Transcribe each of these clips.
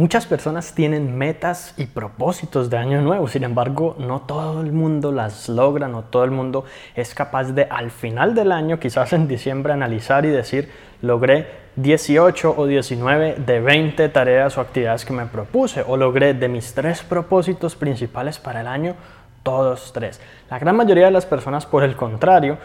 Muchas personas tienen metas y propósitos de año nuevo, sin embargo, no todo el mundo las logra, no todo el mundo es capaz de al final del año, quizás en diciembre, analizar y decir, logré 18 o 19 de 20 tareas o actividades que me propuse, o logré de mis tres propósitos principales para el año, todos tres. La gran mayoría de las personas, por el contrario,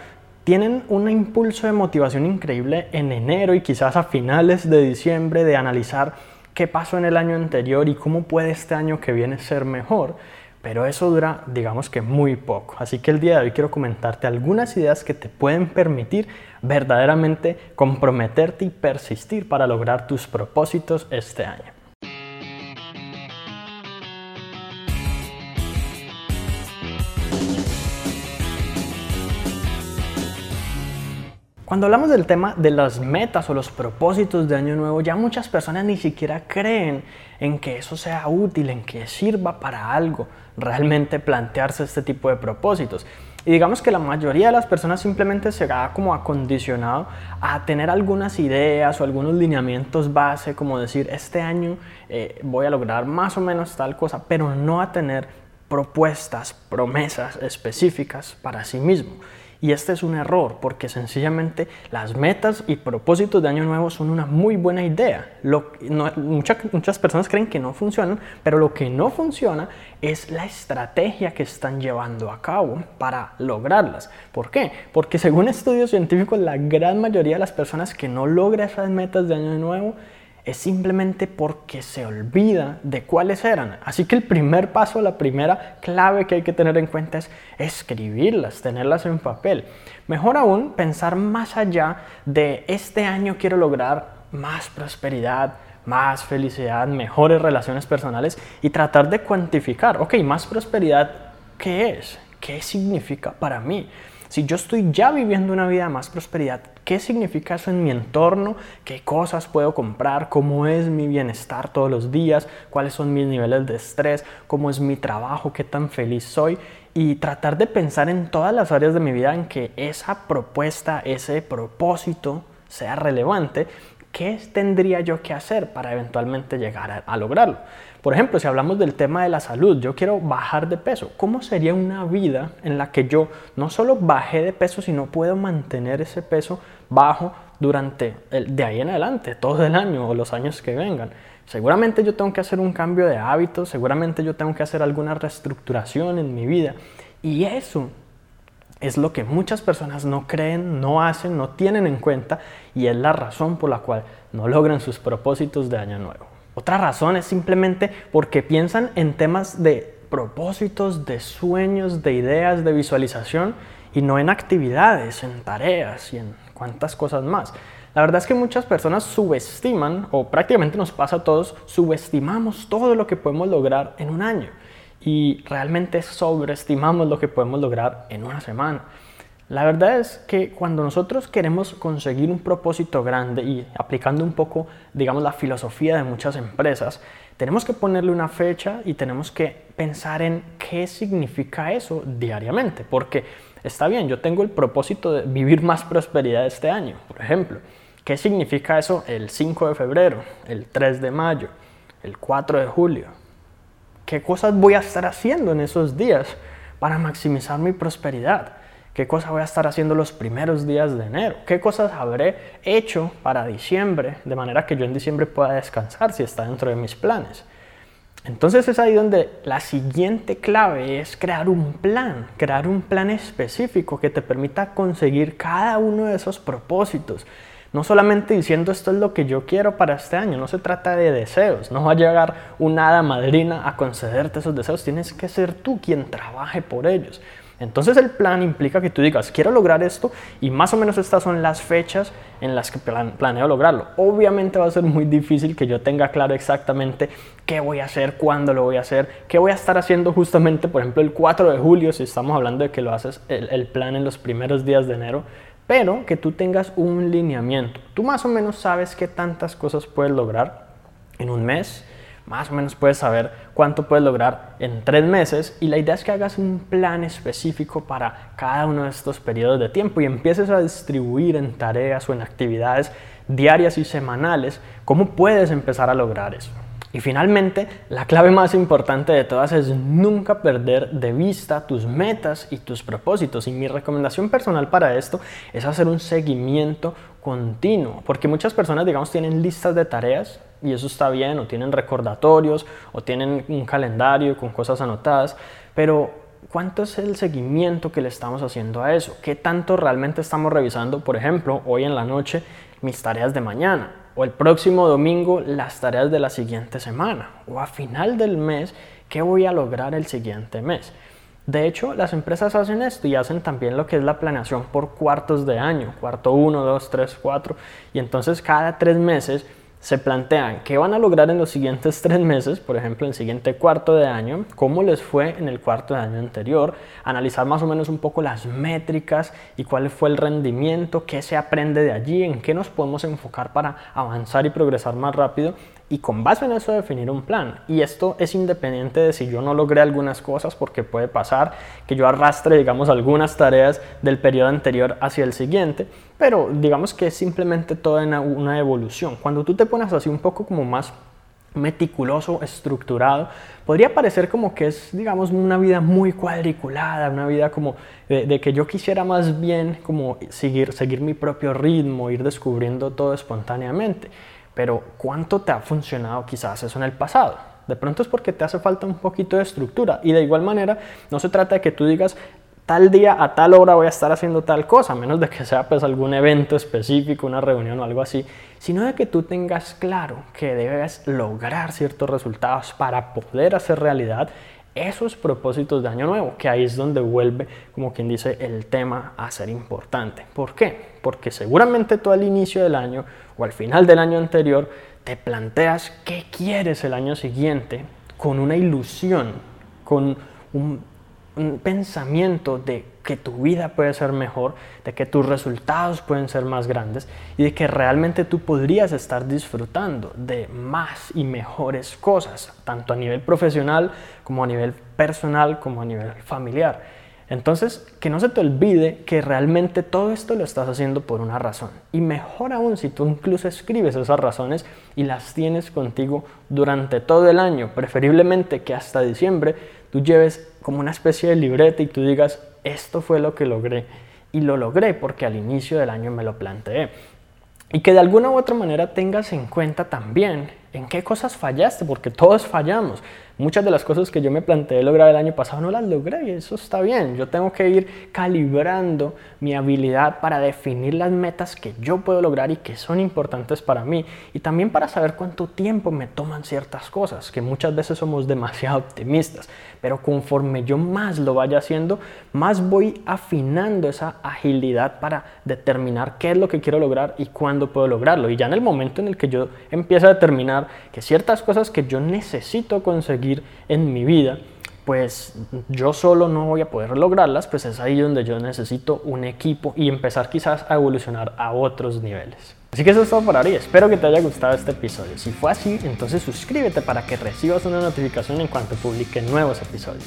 tienen un impulso de motivación increíble en enero y quizás a finales de diciembre de analizar qué pasó en el año anterior y cómo puede este año que viene ser mejor, pero eso dura, digamos que muy poco. Así que el día de hoy quiero comentarte algunas ideas que te pueden permitir verdaderamente comprometerte y persistir para lograr tus propósitos este año. Cuando hablamos del tema de las metas o los propósitos de Año Nuevo, ya muchas personas ni siquiera creen en que eso sea útil, en que sirva para algo, realmente plantearse este tipo de propósitos. Y digamos que la mayoría de las personas simplemente se ha como acondicionado a tener algunas ideas o algunos lineamientos base, como decir, este año eh, voy a lograr más o menos tal cosa, pero no a tener propuestas, promesas específicas para sí mismo. Y este es un error porque sencillamente las metas y propósitos de año nuevo son una muy buena idea. muchas personas creen que no funcionan, pero lo que no funciona es la estrategia que están llevando a cabo para lograrlas. ¿Por qué? Porque según estudios científicos, la gran mayoría de las personas que no logran esas metas de año nuevo es simplemente porque se olvida de cuáles eran. Así que el primer paso, la primera clave que hay que tener en cuenta es escribirlas, tenerlas en papel. Mejor aún, pensar más allá de este año quiero lograr más prosperidad, más felicidad, mejores relaciones personales y tratar de cuantificar, ok, más prosperidad, ¿qué es? ¿Qué significa para mí? Si yo estoy ya viviendo una vida de más prosperidad, ¿qué significa eso en mi entorno? ¿Qué cosas puedo comprar? ¿Cómo es mi bienestar todos los días? ¿Cuáles son mis niveles de estrés? ¿Cómo es mi trabajo? ¿Qué tan feliz soy? Y tratar de pensar en todas las áreas de mi vida en que esa propuesta, ese propósito sea relevante ¿qué tendría yo que hacer para eventualmente llegar a, lograrlo? Por ejemplo, si hablamos del tema de la salud, yo quiero bajar de peso. ¿Cómo sería una vida en la que yo no solo bajé de peso, sino puedo mantener ese peso bajo durante de ahí en adelante, todo el año o los años que vengan? Seguramente yo tengo que hacer un cambio de hábitos, seguramente yo tengo que hacer alguna reestructuración en mi vida. Y eso es lo que muchas personas no creen, no hacen, no tienen en cuenta y es la razón por la cual no logran sus propósitos de año nuevo. Otra razón es simplemente porque piensan en temas de propósitos, de sueños, de ideas, de visualización y no en actividades, en tareas y en cuantas cosas más. La verdad es que muchas personas subestiman, o prácticamente nos pasa a todos, subestimamos todo lo que podemos lograr en un año y realmente sobreestimamos lo que podemos lograr en una semana. La verdad es que cuando nosotros queremos conseguir un propósito grande y aplicando un poco, digamos, la filosofía de muchas empresas, tenemos que ponerle una fecha y tenemos que pensar en qué significa eso diariamente. Porque está bien, yo tengo el propósito de vivir más prosperidad este año, por ejemplo. ¿Qué significa eso el 5 de febrero, el 3 de mayo, el 4 de julio, ¿Qué cosas voy a estar haciendo en esos días para maximizar mi prosperidad? ¿Qué cosas voy a estar haciendo los primeros días de enero? ¿Qué cosas habré hecho para diciembre de manera que yo en diciembre pueda descansar si está dentro de mis planes? Entonces es ahí donde la siguiente clave es crear un plan, crear un plan específico que te permita conseguir cada uno de esos propósitos no solamente diciendo esto es lo que yo quiero para este año, no se trata de deseos, no va a llegar una hada madrina a concederte esos deseos, tienes que ser tú quien trabaje por ellos. Entonces el plan implica que tú digas, quiero lograr esto y más o menos estas son las fechas en las que planeo lograrlo. Obviamente va a ser muy difícil que yo tenga claro exactamente qué voy a hacer, cuándo lo voy a hacer, qué voy a estar haciendo justamente, por ejemplo, el 4 de julio, si estamos hablando de que lo haces el plan en los primeros días de enero, pero que tú tengas un lineamiento. Tú más o menos sabes qué tantas cosas puedes lograr en un mes, más o menos puedes saber cuánto puedes lograr en tres meses y la idea es que hagas un plan específico para cada uno de estos periodos de tiempo y empieces a distribuir en tareas o en actividades diarias y semanales cómo puedes empezar a lograr eso. Y finalmente, la clave más importante de todas es nunca perder de vista tus metas y tus propósitos. Y mi recomendación personal para esto es hacer un seguimiento continuo, porque muchas personas, digamos, tienen listas de tareas y eso está bien, o tienen recordatorios, o tienen un calendario con cosas anotadas, pero ¿cuánto es el seguimiento que le estamos haciendo a eso? ¿Qué tanto realmente estamos revisando, por ejemplo, hoy en la noche mis tareas de mañana? O el próximo domingo las tareas de la siguiente semana o a final del mes qué voy a lograr el siguiente mes. De hecho, las empresas hacen esto y hacen también lo que es la planeación por cuartos de año, cuarto 1, 2, 3, 4, y entonces cada tres meses se plantean qué van a lograr en los siguientes tres meses, por ejemplo, en el siguiente cuarto de año, cómo les fue en el cuarto de año anterior, analizar más o menos un poco las métricas y cuál fue el rendimiento, qué se aprende de allí, en qué nos podemos enfocar para avanzar y progresar más rápido y con base en eso definir un plan. Y esto es independiente de si yo no logré algunas cosas, porque puede pasar que yo arrastre, digamos, algunas tareas del periodo anterior hacia el siguiente, pero digamos que es simplemente toda una, evolución. Cuando tú te pones así un poco como más meticuloso, estructurado, podría parecer como que es, digamos, una vida muy cuadriculada, una vida como de, de, que yo quisiera más bien como seguir, seguir mi propio ritmo, ir descubriendo todo espontáneamente pero ¿cuánto te ha funcionado quizás eso en el pasado? De pronto es porque te hace falta un poquito de estructura y de igual manera no se trata de que tú digas tal día a tal hora voy a estar haciendo tal cosa, a menos de que sea pues algún evento específico, una reunión o algo así, sino de que tú tengas claro que debes lograr ciertos resultados para poder hacer realidad esos propósitos de año nuevo, que ahí es donde vuelve, como quien dice, el tema a ser importante. ¿Por qué? Porque seguramente tú al inicio del año o al final del año anterior te planteas qué quieres el año siguiente con una ilusión, con un pensamiento de que tu vida puede ser mejor, de que tus resultados pueden ser más grandes y de que realmente tú podrías estar disfrutando de más y mejores cosas, tanto a nivel profesional como a nivel personal como a nivel familiar. Entonces, que no se te olvide que realmente todo esto lo estás haciendo por una razón. Y mejor aún si tú incluso escribes esas razones y las tienes contigo durante todo el año, preferiblemente que hasta diciembre tú lleves como una especie de libreta y tú digas, esto fue lo que logré. Y lo logré porque al inicio del año me lo planteé. Y que de alguna u otra manera tengas en cuenta también en qué cosas fallaste, porque todos fallamos. Muchas de las cosas que yo me planteé lograr el año pasado no las logré y eso está bien. Yo tengo que ir calibrando mi habilidad para definir las metas que yo puedo lograr y que son importantes para mí. Y también para saber cuánto tiempo me toman ciertas cosas, que muchas veces somos demasiado optimistas. Pero conforme yo más lo vaya haciendo, más voy afinando esa agilidad para determinar qué es lo que quiero lograr y cuándo puedo lograrlo. Y ya en el momento en el que yo empiezo a determinar que ciertas cosas que yo necesito conseguir en mi vida, pues yo solo no voy a poder lograrlas, pues es ahí donde yo necesito un equipo y empezar quizás a evolucionar a otros niveles. Así que eso es todo por ahora y espero que te haya gustado este episodio. Si fue así, entonces suscríbete para que recibas una notificación en cuanto publique nuevos episodios.